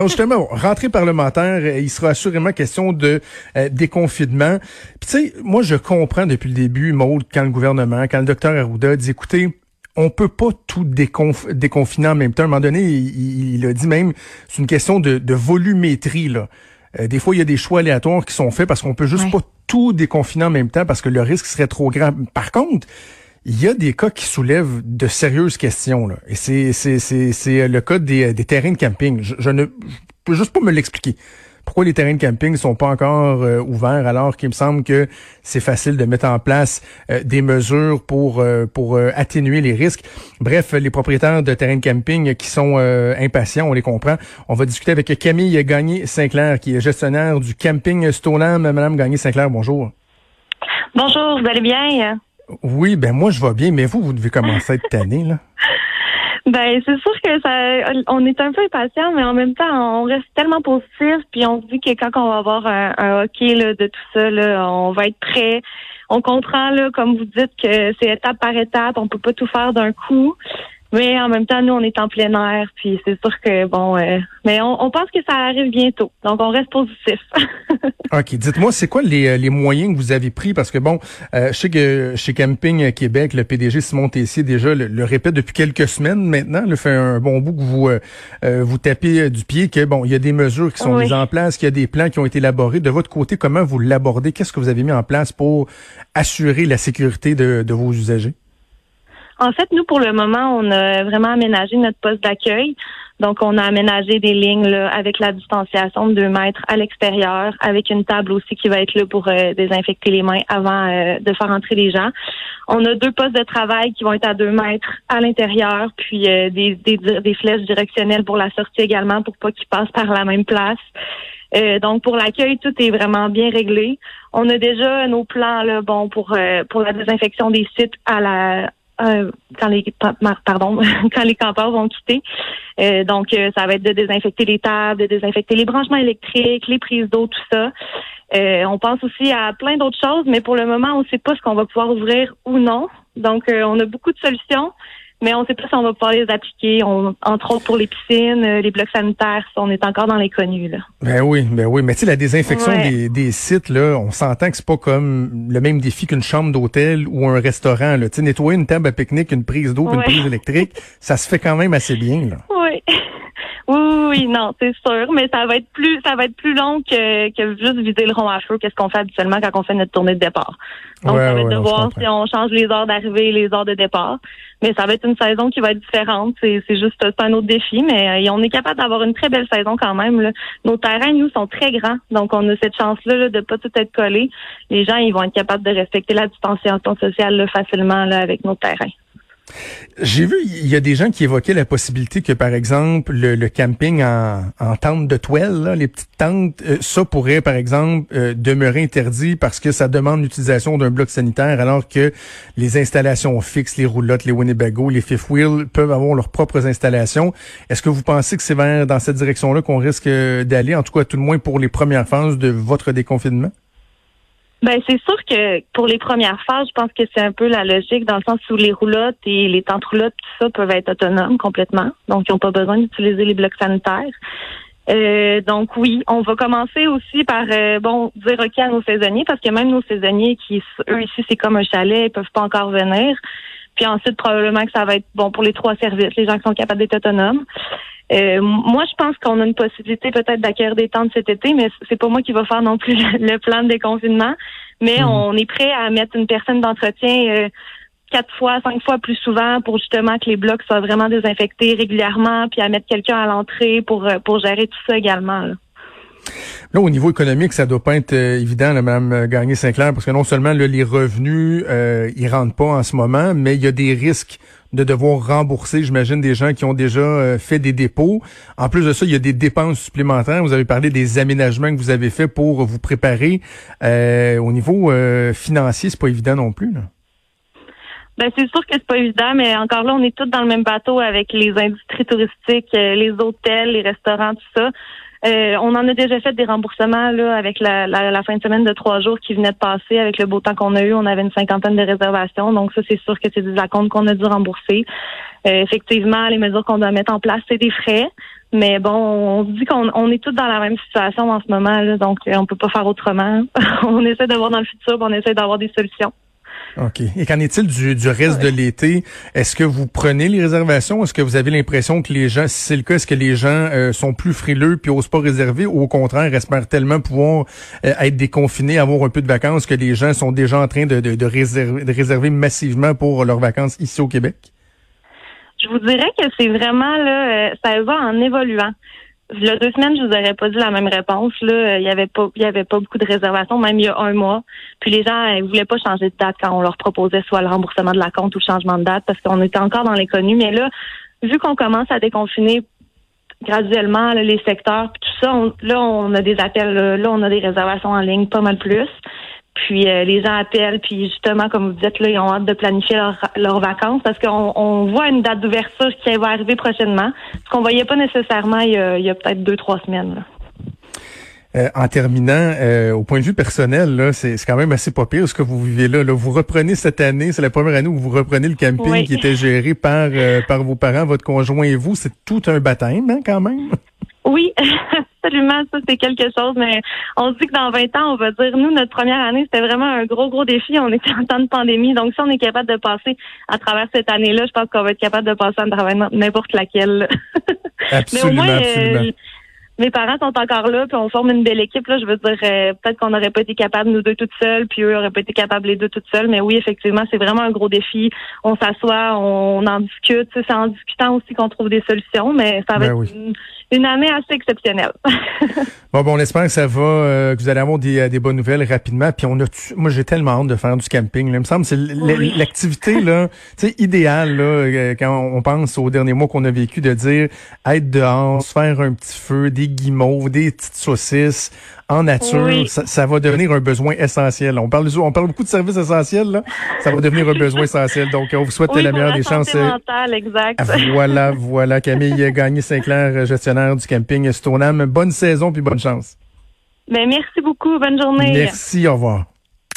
Justement, rentrée parlementaire, euh, il sera assurément question de euh, déconfinement. Puis tu sais, moi je comprends depuis le début, Maud, quand le gouvernement, quand le docteur Arruda dit, écoutez, on peut pas tout déconfiner en même temps. À un moment donné, il, a dit même, c'est une question de, volumétrie. Là. Euh, des fois, il y a des choix aléatoires qui sont faits parce qu'on peut juste pas tout déconfiner en même temps parce que le risque serait trop grand. Par contre, il y a des cas qui soulèvent de sérieuses questions. Là. Et c'est, c'est, c'est, c'est le cas des, des terrains de camping. Je, ne peux juste pas me l'expliquer. Pourquoi les terrains de camping sont pas encore euh, ouverts alors qu'il me semble que c'est facile de mettre en place euh, des mesures pour euh, pour atténuer les risques? Bref, les propriétaires de terrains de camping qui sont impatients, on les comprend. On va discuter avec Camille Gagné-Sinclair, qui est gestionnaire du camping Stoneham. Madame Gagné-Sinclair, bonjour. Bonjour, vous allez bien? Oui, ben moi je vais bien, mais vous, vous devez commencer à être tanné, là. Ben, c'est sûr que ça, on est un peu impatient, mais en même temps, on reste tellement positif, puis on se dit que quand on va avoir un, hockey là, de tout ça, là, on va être prêt. On comprend, là, comme vous dites, que c'est étape par étape, on peut pas tout faire d'un coup. Mais en même temps, nous, on est en plein air, puis c'est sûr que, bon, euh, mais on, pense que ça arrive bientôt. Donc, on reste positif. OK. Dites-moi, c'est quoi les, euh, les, moyens que vous avez pris? Parce que, bon, euh, je sais que chez Camping Québec, le PDG Simon Tessier, déjà, le, répète depuis quelques semaines maintenant, le fait un bon bout que vous vous tapez du pied, que, bon, il y a des mesures qui sont mises en place, qu'il y a des plans qui ont été élaborés. De votre côté, comment vous l'abordez? Qu'est-ce que vous avez mis en place pour assurer la sécurité de, de vos usagers? En fait, nous, pour le moment, on a vraiment aménagé notre poste d'accueil. Donc, on a aménagé des lignes là, avec la distanciation de deux mètres à l'extérieur, avec une table aussi qui va être là pour euh, désinfecter les mains avant euh, de faire entrer les gens. On a deux postes de travail qui vont être à deux mètres à l'intérieur, puis euh, des, des, des, flèches directionnelles pour la sortie également, pour pas qu'ils passent par la même place. donc pour l'accueil, tout est vraiment bien réglé. On a déjà nos plans là, bon pour pour la désinfection des sites à la euh, quand les pardon quand les campeurs vont quitter. Euh, donc euh, ça va être de désinfecter les tables, de désinfecter les branchements électriques, les prises d'eau, tout ça. on pense aussi à plein d'autres choses, mais pour le moment, on ne sait pas ce qu'on va pouvoir ouvrir ou non. Donc on a beaucoup de solutions mais on ne sait pas si on va pouvoir les appliquer. entre autres pour les piscines, euh, les blocs sanitaires, on est encore dans les connus. Là. Ben oui, ben oui. Mais tu sais, la désinfection des, sites, là, on s'entend que c'est pas comme le même défi qu'une chambre d'hôtel ou un restaurant. Là. Tu sais, nettoyer une table à pique-nique, une prise d'eau, une prise électrique, ça se fait quand même assez bien. Là. Oui. Oui, oui, non, c'est sûr, mais ça va être plus, ça va être plus long que, que juste viser le rond à feu. Qu'est-ce qu'on fait habituellement quand on fait notre tournée de départ Donc, ça va être de voir si on change les heures d'arrivée et les heures de départ. Mais ça va être une saison qui va être différente. C'est, c'est juste un autre défi, mais euh, on est capable d'avoir une très belle saison quand même. Là. Nos terrains, nous, sont très grands, donc on a cette chance-là là, de pas tout être collé. Les gens, ils vont être capables de respecter la distanciation sociale là, facilement là, avec nos terrains. J'ai vu, il y a des gens qui évoquaient la possibilité que, par exemple, le, camping en, en, tente de toile, les petites tentes, euh, ça pourrait, par exemple, euh, demeurer interdit parce que ça demande l'utilisation d'un bloc sanitaire, alors que les installations fixes, les roulottes, les Winnebago, les fifth wheel peuvent avoir leurs propres installations. Est-ce que vous pensez que c'est vers dans cette direction-là qu'on risque d'aller, en tout cas, tout le moins pour les premières phases de votre déconfinement? Ben c'est sûr que pour les premières phases, je pense que c'est un peu la logique dans le sens où les roulottes et les tentes roulottes, tout ça peuvent être autonomes complètement. Donc, ils n'ont pas besoin d'utiliser les blocs sanitaires. Euh, donc oui, on va commencer aussi par euh, bon dire ok à nos saisonniers parce que même nos saisonniers qui eux ici c'est comme un chalet, ils peuvent pas encore venir. Puis ensuite probablement que ça va être bon pour les trois services, les gens qui sont capables d'être autonomes. Euh, moi, je pense qu'on a une possibilité peut-être d'acquérir des tentes cet été, mais c'est pas moi qui va faire non plus le plan de déconfinement. Mais mhm. on est prêt à mettre une personne d'entretien euh, quatre fois, cinq fois plus souvent pour justement que les blocs soient vraiment désinfectés régulièrement, puis à mettre quelqu'un à l'entrée pour euh, pour gérer tout ça également. Là. Là, au niveau économique, ça doit pas être évident, là, Mme Gagné-Sinclair, parce que non seulement les revenus, euh, ils rentrent pas en ce moment, mais il y a des risques de devoir rembourser, j'imagine, des gens qui ont déjà euh, fait des dépôts. En plus de ça, il y a des dépenses supplémentaires. Vous avez parlé des aménagements que vous avez faits pour vous préparer. Euh, au niveau euh, financier, c'est pas évident non plus. Là. Ben, c'est sûr que c'est pas évident, mais encore là, on est tous dans le même bateau avec les industries touristiques, les hôtels, les restaurants, tout ça. Euh, on en a déjà fait des remboursements là avec la, la, fin de semaine de trois jours qui venait de passer. Avec le beau temps qu'on a eu, on avait une cinquantaine de réservations. Donc ça, c'est sûr que c'est des acomptes qu'on a dû rembourser. Euh, effectivement, les mesures qu'on doit mettre en place, c'est des frais. Mais bon, on se dit qu'on on est tous dans la même situation en ce moment, là, donc on peut pas faire autrement. on essaie de voir dans le futur, on essaie d'avoir des solutions. OK. Et qu'en est-il du, du reste de l'été? Est-ce que vous prenez les réservations? Est-ce que vous avez l'impression que les gens, si c'est le cas, est-ce que les gens euh, sont plus frileux puis osent pas réserver ou au contraire espèrent tellement pouvoir euh, être déconfinés, avoir un peu de vacances que les gens sont déjà en train de, de, de, réserver, de réserver massivement pour leurs vacances ici au Québec? Je vous dirais que c'est vraiment là, euh, ça va en évoluant. Il y a deux semaines, je vous aurais pas dit la même réponse. Là, il y avait pas, il y avait pas beaucoup de réservations, même il y a un mois. Puis les gens, ils voulaient pas changer de date quand on leur proposait soit le remboursement de la compte ou le changement de date parce qu'on était encore dans l'inconnu. Mais là, vu qu'on commence à déconfiner graduellement les secteurs, puis tout ça, là on a des appels, là on a des réservations en ligne, pas mal plus. Puis euh, les gens appellent, puis justement, comme vous dites, là, ils ont hâte de planifier leurs vacances parce qu'on on voit une date d'ouverture qui va arriver prochainement, ce qu'on voyait pas nécessairement il y a, a peut-être deux, trois semaines. Euh, en terminant, euh, au point de vue personnel, là, c'est, quand même assez pas pire ce que vous vivez là. là. Vous reprenez cette année, c'est la première année où vous reprenez le camping qui était géré par par vos parents, votre conjoint et vous. C'est tout un baptême, hein, quand même? Oui, absolument, ça c'est quelque chose, mais on se dit que dans 20 ans, on va dire, nous, notre première année, c'était vraiment un gros, gros défi. On était en temps de pandémie. Donc, si on est capable de passer à travers cette année-là, je pense qu'on va être capable de passer à travers n'importe laquelle. absolument, mais au moins, absolument. Euh, mes parents sont encore là, puis on forme une belle équipe. Là, je veux dire, euh, peut-être qu'on n'aurait pas été capable nous deux toutes seules, puis eux n'auraient pas été capables les deux toutes seules. Mais oui, effectivement, c'est vraiment un gros défi. On s'assoit, on, en discute. C'est en discutant aussi qu'on trouve des solutions, mais ça va ben être une, année assez exceptionnelle. bon, bon, on espère que ça va, euh, que vous allez avoir des, des bonnes nouvelles rapidement. Puis on a, moi, j'ai tellement hâte de faire du camping. Là. Il me semble que c'est l'activité là, tu sais, idéale là, euh, quand on pense aux derniers mois qu'on a vécu, de dire être dehors, se faire un petit feu, des guimauves, des petites saucisses en nature, ça, va devenir un besoin essentiel. On parle, on parle beaucoup de services essentiels, là. Ça va devenir un besoin essentiel. Donc, on vous souhaite la meilleure des chances. exact. Voilà, voilà. Camille Gagné Sinclair, gestionnaire du camping Stoneham. Bonne saison puis bonne chance. Ben, merci beaucoup. Bonne journée. Merci. Au revoir.